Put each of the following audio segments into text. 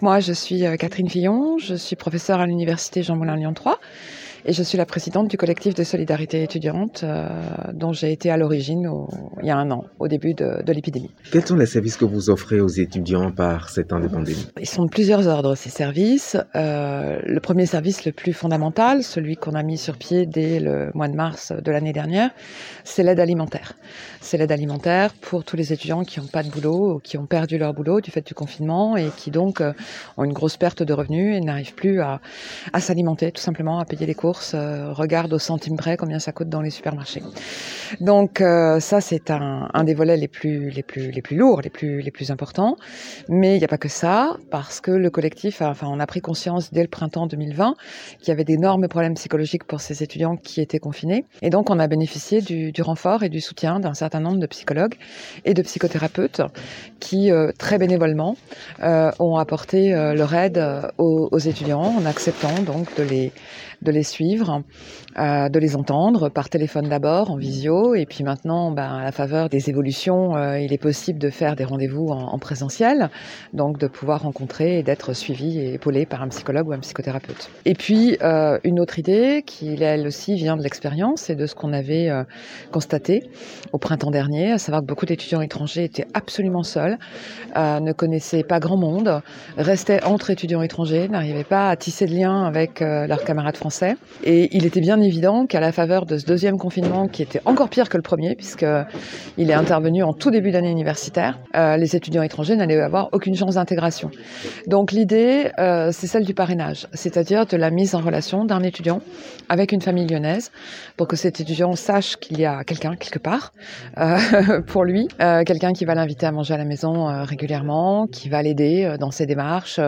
Moi, je suis euh, Catherine Fillon, je suis professeure à l'université Jean Moulin Lyon 3 et je suis la présidente du collectif de solidarité étudiante euh, dont j'ai été à l'origine il y a un an, au début de, de l'épidémie. Quels sont les services que vous offrez aux étudiants par ces temps de pandémie Ils sont de plusieurs ordres, ces services. Euh, le premier service, le plus fondamental, celui qu'on a mis sur pied dès le mois de mars de l'année dernière, c'est l'aide alimentaire. C'est l'aide alimentaire pour tous les étudiants qui n'ont pas de boulot ou qui ont perdu leur boulot du fait du confinement et qui donc euh, ont une grosse perte de revenus et n'arrivent plus à, à s'alimenter, tout simplement, à payer les euh, regarde au centime près combien ça coûte dans les supermarchés. Donc euh, ça c'est un, des volets les plus les plus les plus lourds, les plus les plus importants. Mais il n'y a pas que ça parce que le collectif, enfin on a pris conscience dès le printemps 2020 qu'il y avait d'énormes problèmes psychologiques pour ces étudiants qui étaient confinés et donc on a bénéficié du, renfort et du soutien d'un certain nombre de psychologues et de psychothérapeutes qui euh, très bénévolement ont apporté leur aide aux étudiants en acceptant donc de les de les suivre, euh, de les entendre par téléphone d'abord, en visio, et puis maintenant, ben, à la faveur des évolutions, euh, il est possible de faire des rendez-vous en, en, présentiel, donc de pouvoir rencontrer et d'être suivi et épaulé par un psychologue ou un psychothérapeute. Et puis, euh, une autre idée qui, elle aussi, vient de l'expérience et de ce qu'on avait constaté au printemps dernier, à savoir que beaucoup d'étudiants étrangers étaient absolument seuls, ne connaissaient pas grand monde, restaient entre étudiants étrangers, n'arrivaient pas à tisser de liens avec leurs camarades français Et il était bien évident qu'à la faveur de ce deuxième confinement, qui était encore pire que le premier, puisqu'il est intervenu en tout début d'année universitaire, euh, les étudiants étrangers n'allaient avoir aucune chance d'intégration. Donc l'idée, euh, c'est celle du parrainage, c'est-à-dire de la mise en relation d'un étudiant avec une famille lyonnaise, pour que cet étudiant sache qu'il y a quelqu'un quelque part euh, pour lui, euh, quelqu'un qui va l'inviter à manger à la maison euh, régulièrement, qui va l'aider euh, dans ses démarches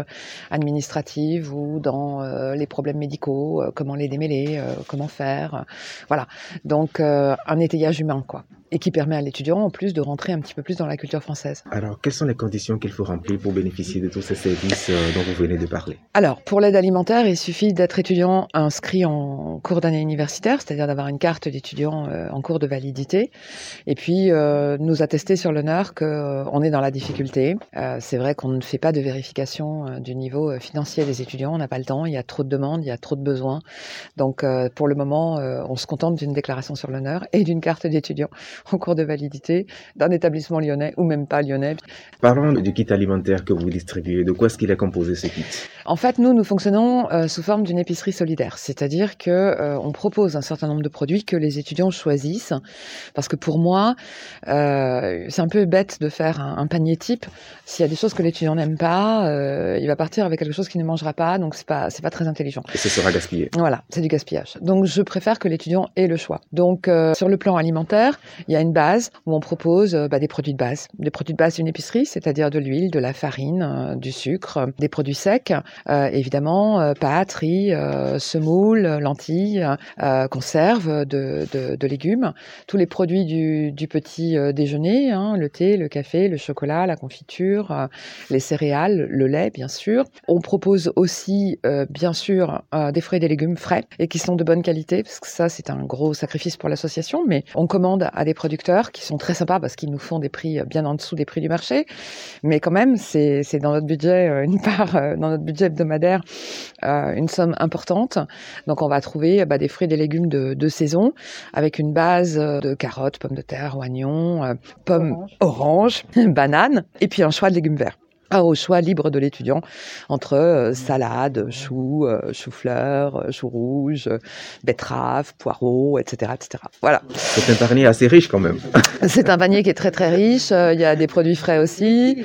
administratives ou dans les problèmes médicaux comment les démêler, euh, comment faire. voilà. Donc euh, un étayage humain, quoi et qui permet à l'étudiant en plus de rentrer un petit peu plus dans la culture française. Alors, quelles sont les conditions qu'il faut remplir pour bénéficier de tous ces services euh, dont vous venez de parler? Alors, pour l'aide alimentaire, il suffit d'être étudiant inscrit en cours d'année universitaire, c'est-à-dire d'avoir une carte d'étudiant euh, en cours de validité, et puis euh, nous attester sur l'honneur qu'on est dans la difficulté. Euh, c'est vrai qu'on ne fait pas de vérification du niveau financier des étudiants, on n'a pas le temps, il y a trop de demandes, il y a trop de besoins. Donc, pour le moment, on se contente d'une déclaration sur l'honneur et d'une carte d'étudiant en cours de validité d'un établissement lyonnais ou même pas lyonnais. Parlons du kit alimentaire que vous distribuez. De quoi est-ce qu'il est composé ce kit En fait, nous, nous fonctionnons euh, sous forme d'une épicerie solidaire, c'est-à-dire que euh, on propose un certain nombre de produits que les étudiants choisissent, parce que pour moi, euh, c'est un peu bête de faire un, un panier type. S'il y a des choses que l'étudiant n'aime pas, il va partir avec quelque chose qu'il ne mangera pas, donc c'est pas c'est pas très intelligent. Et ce sera gaspillé. Voilà, c'est du gaspillage. Donc je préfère que l'étudiant ait le choix. Donc sur le plan alimentaire, il y a une base où on propose euh, bah, des produits de base, des produits de base d'une épicerie, c'est-à-dire de l'huile, de la farine, euh, du sucre, des produits secs, euh, évidemment euh, pâtes, riz, euh, semoule, lentilles, euh, conserves de, légumes, tous les produits du, petit euh, déjeuner, hein, le thé, le café, le chocolat, la confiture, euh, les céréales, le lait, bien sûr. On propose aussi, bien sûr, des fruits et des légumes frais et qui sont de bonne qualité, parce que ça c'est un gros sacrifice pour l'association, mais on commande à des producteurs qui sont très sympas parce qu'ils nous font des prix bien en dessous des prix du marché. Mais quand même, c'est dans notre budget, euh, une part, euh, dans notre budget hebdomadaire, euh, une somme importante. Donc on va trouver bah, des fruits et des légumes de, de, saison avec une base de carottes, pommes de terre, oignons, pommes oranges, orange, bananes et puis un choix de légumes verts au choix libre de l'étudiant entre euh, salade, choux, euh, chou-fleur, euh, choux rouges, betteraves, poireaux, etc., etc. Voilà. C'est un panier assez riche quand même. C'est un panier qui est très très riche. Il y a des produits frais aussi.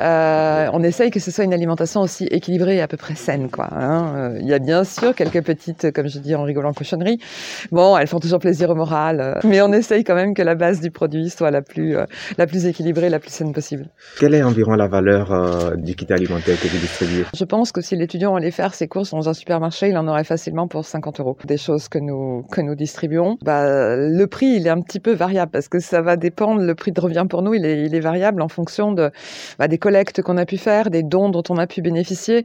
Euh, on essaye que ce soit une alimentation aussi équilibrée et à peu près saine, quoi. Hein. Il y a bien sûr quelques petites, comme je dis en rigolant, cochonneries. Bon, elles font toujours plaisir au moral, mais on essaye quand même que la base du produit soit la plus la plus équilibrée, la plus saine possible. Quelle est environ la valeur du kit alimentaire que vous distribuez Je pense que si l'étudiant allait faire ses courses dans un supermarché, il en aurait facilement pour 50 euros. Des choses que nous, que nous distribuons, bah, le prix, il est un petit peu variable parce que ça va dépendre, le prix de revient pour nous, il est, variable en fonction de, bah, des collectes qu'on a pu faire, des dons dont on a pu bénéficier.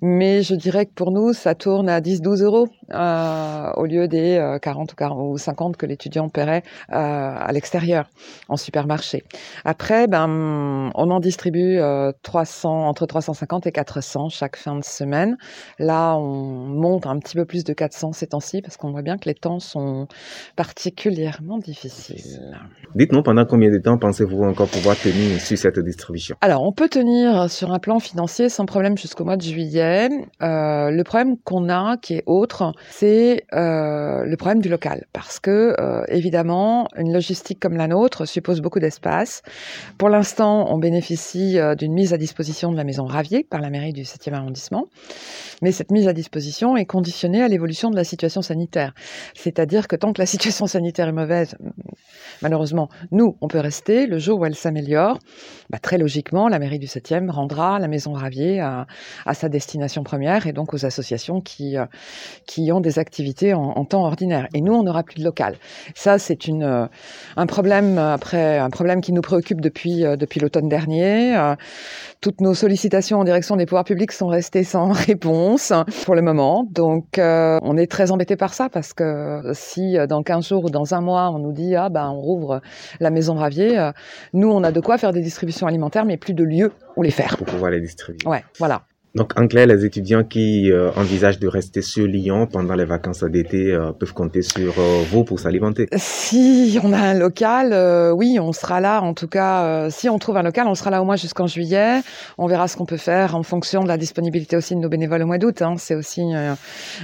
Mais je dirais que pour nous, ça tourne à 10-12 euros euh, au lieu des euh, 40 ou, 40 ou 50 que l'étudiant paierait euh, à l'extérieur, en supermarché. Après, ben, on en distribue euh, 3 300, entre 350 et 400 chaque fin de semaine. Là, on monte un petit peu plus de 400 ces temps-ci parce qu'on voit bien que les temps sont particulièrement difficiles. Dites-nous, pendant combien de temps pensez-vous encore pouvoir tenir sur cette distribution? Alors, on peut tenir sur un plan financier sans problème jusqu'au mois de juillet. Euh, le problème qu'on a, qui est autre, c'est euh, le problème du local. Parce que, euh, évidemment, une logistique comme la nôtre suppose beaucoup d'espace. Pour l'instant, on bénéficie euh, d'une mise à disposition de la maison Ravier par la mairie du 7e arrondissement. Mais cette mise à disposition est conditionnée à l'évolution de la situation sanitaire. C'est-à-dire que tant que la situation sanitaire est mauvaise, malheureusement, nous, on peut rester. Le jour où elle s'améliore, bah, très logiquement, la mairie du 7e rendra la maison Ravier à, sa destination première et donc aux associations qui, euh, qui ont des activités en, temps ordinaire. Et nous, on n'aura plus de local. Ça, c'est euh, un problème après, un problème qui nous préoccupe depuis, euh, depuis l'automne dernier. Toutes nos sollicitations en direction des pouvoirs publics sont restées sans réponse pour le moment. Donc, euh, on est très embêté par ça parce que si dans 15 jours ou dans un mois, on nous dit, ah ben, on rouvre la maison Ravier, nous, on a de quoi faire des distributions alimentaires, mais plus de lieu où les faire. Pour pouvoir les distribuer. Ouais, voilà. Donc, en clair, les étudiants qui euh, envisagent de rester sur Lyon pendant les vacances d'été euh, peuvent compter sur euh, vous pour s'alimenter. Si on a un local, oui, on sera là. En tout cas, si on trouve un local, on sera là au moins jusqu'en juillet. On verra ce qu'on peut faire en fonction de la disponibilité aussi de nos bénévoles au mois d'août. Hein. C'est aussi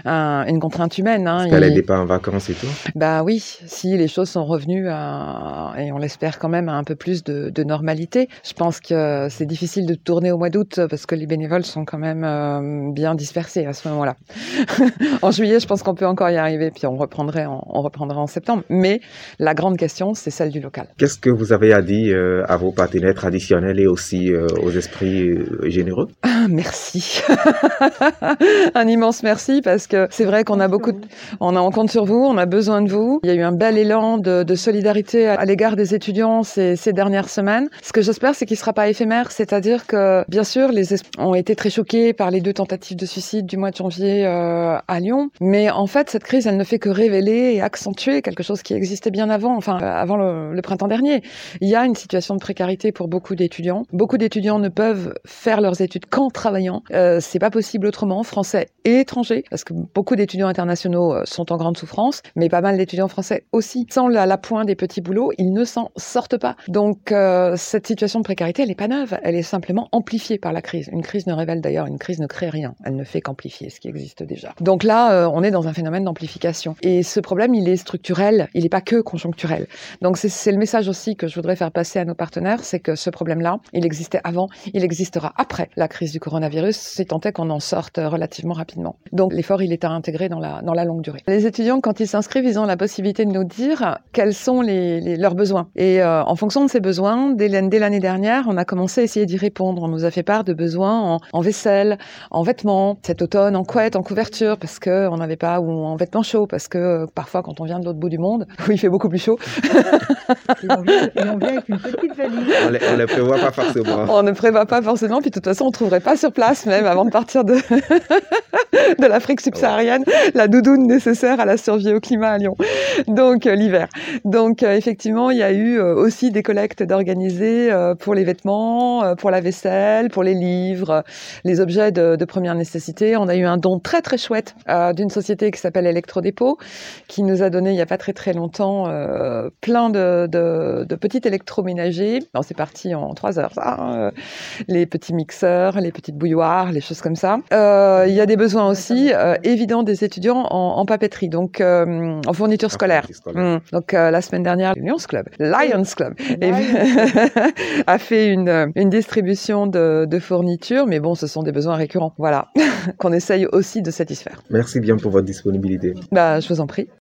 un, une contrainte humaine. Hein. Parce qu'elle n'est pas en vacances et tout Bah oui, si les choses sont revenues à, et on l'espère quand même à un peu plus de, de normalité. Je pense que c'est difficile de tourner au mois d'août parce que les bénévoles sont quand même euh, bien dispersés à ce moment-là. en juillet, je pense qu'on peut encore y arriver, puis on reprendrait, en, on reprendrait en septembre. Mais la grande question, c'est celle du local. Qu'est-ce que vous avez à dire euh, à vos partenaires traditionnels et aussi euh, aux esprits généreux? Merci. un immense merci parce que c'est vrai qu'on a beaucoup, de... on a en compte sur vous, on a besoin de vous. Il y a eu un bel élan de, de solidarité à, l'égard des étudiants ces, ces, dernières semaines. Ce que j'espère, c'est qu'il ne sera pas éphémère, c'est-à-dire que bien sûr, les ont été très choqués par les deux tentatives de suicide du mois de janvier euh, à Lyon. Mais en fait, cette crise, elle ne fait que révéler et accentuer quelque chose qui existait bien avant, enfin avant le, le printemps dernier. Il y a une situation de précarité pour beaucoup d'étudiants. Beaucoup d'étudiants ne peuvent faire leurs études qu'en travaillant. Euh, c'est pas possible autrement, français et étrangers, parce que beaucoup d'étudiants internationaux euh, sont en grande souffrance, mais pas mal d'étudiants français aussi. Sans la, la pointe des petits boulots, ils ne s'en sortent pas. Donc euh, cette situation de précarité, elle n'est pas neuve, elle est simplement amplifiée par la crise. Une crise ne révèle d'ailleurs une crise ne crée rien, elle ne fait qu'amplifier ce qui existe déjà. Donc là, euh, on est dans un phénomène d'amplification. Et ce problème, il est structurel, il n'est pas que conjoncturel. Donc c'est le message aussi que je voudrais faire passer à nos partenaires, c'est que ce problème-là, il existait avant, il existera après la crise du coronavirus, c'est tant est qu'on en sorte relativement rapidement. Donc l'effort, il est à intégrer dans la, dans la longue durée. Les étudiants, quand ils s'inscrivent, ils ont la possibilité de nous dire quels sont les, les, leurs besoins. Et euh, en fonction de ces besoins, dès l'année dernière, on a commencé à essayer d'y répondre. On nous a fait part de besoins en, en vaisselle, en vêtements, cet automne en couette, en couverture, parce que on n'avait pas, ou en vêtements chauds, parce que euh, parfois quand on vient de l'autre bout du monde, où il fait beaucoup plus chaud. et, on vient, et on vient avec une petite valise. On ne le prévoit pas forcément. On ne prévoit pas forcément, puis de toute façon on trouverait pas sur place même avant de partir de, de l'Afrique subsaharienne la doudoune nécessaire à la survie au climat à Lyon. Donc euh, l'hiver. Donc euh, effectivement, il y a eu euh, aussi des collectes d'organiser pour les vêtements, pour la vaisselle, pour les livres, les objets de, de, première nécessité. On a eu un don très très chouette d'une société qui s'appelle Electrodépôt, qui nous a donné il n'y a pas très très longtemps plein de, de, de, petits électroménagers. C'est parti en trois heures, ça. Hein, les petits mixeurs, les petites bouilloires, les choses comme ça. il y a des besoins aussi évidents des étudiants en, en papeterie, donc en fourniture scolaire. Mmh. Donc la semaine dernière, Lions Club, Lions Club, a fait une, une distribution de, de fournitures, mais bon, ce sont des besoins récurrents, voilà, qu'on essaye aussi de satisfaire. Merci bien pour votre disponibilité. Bah, je vous en prie.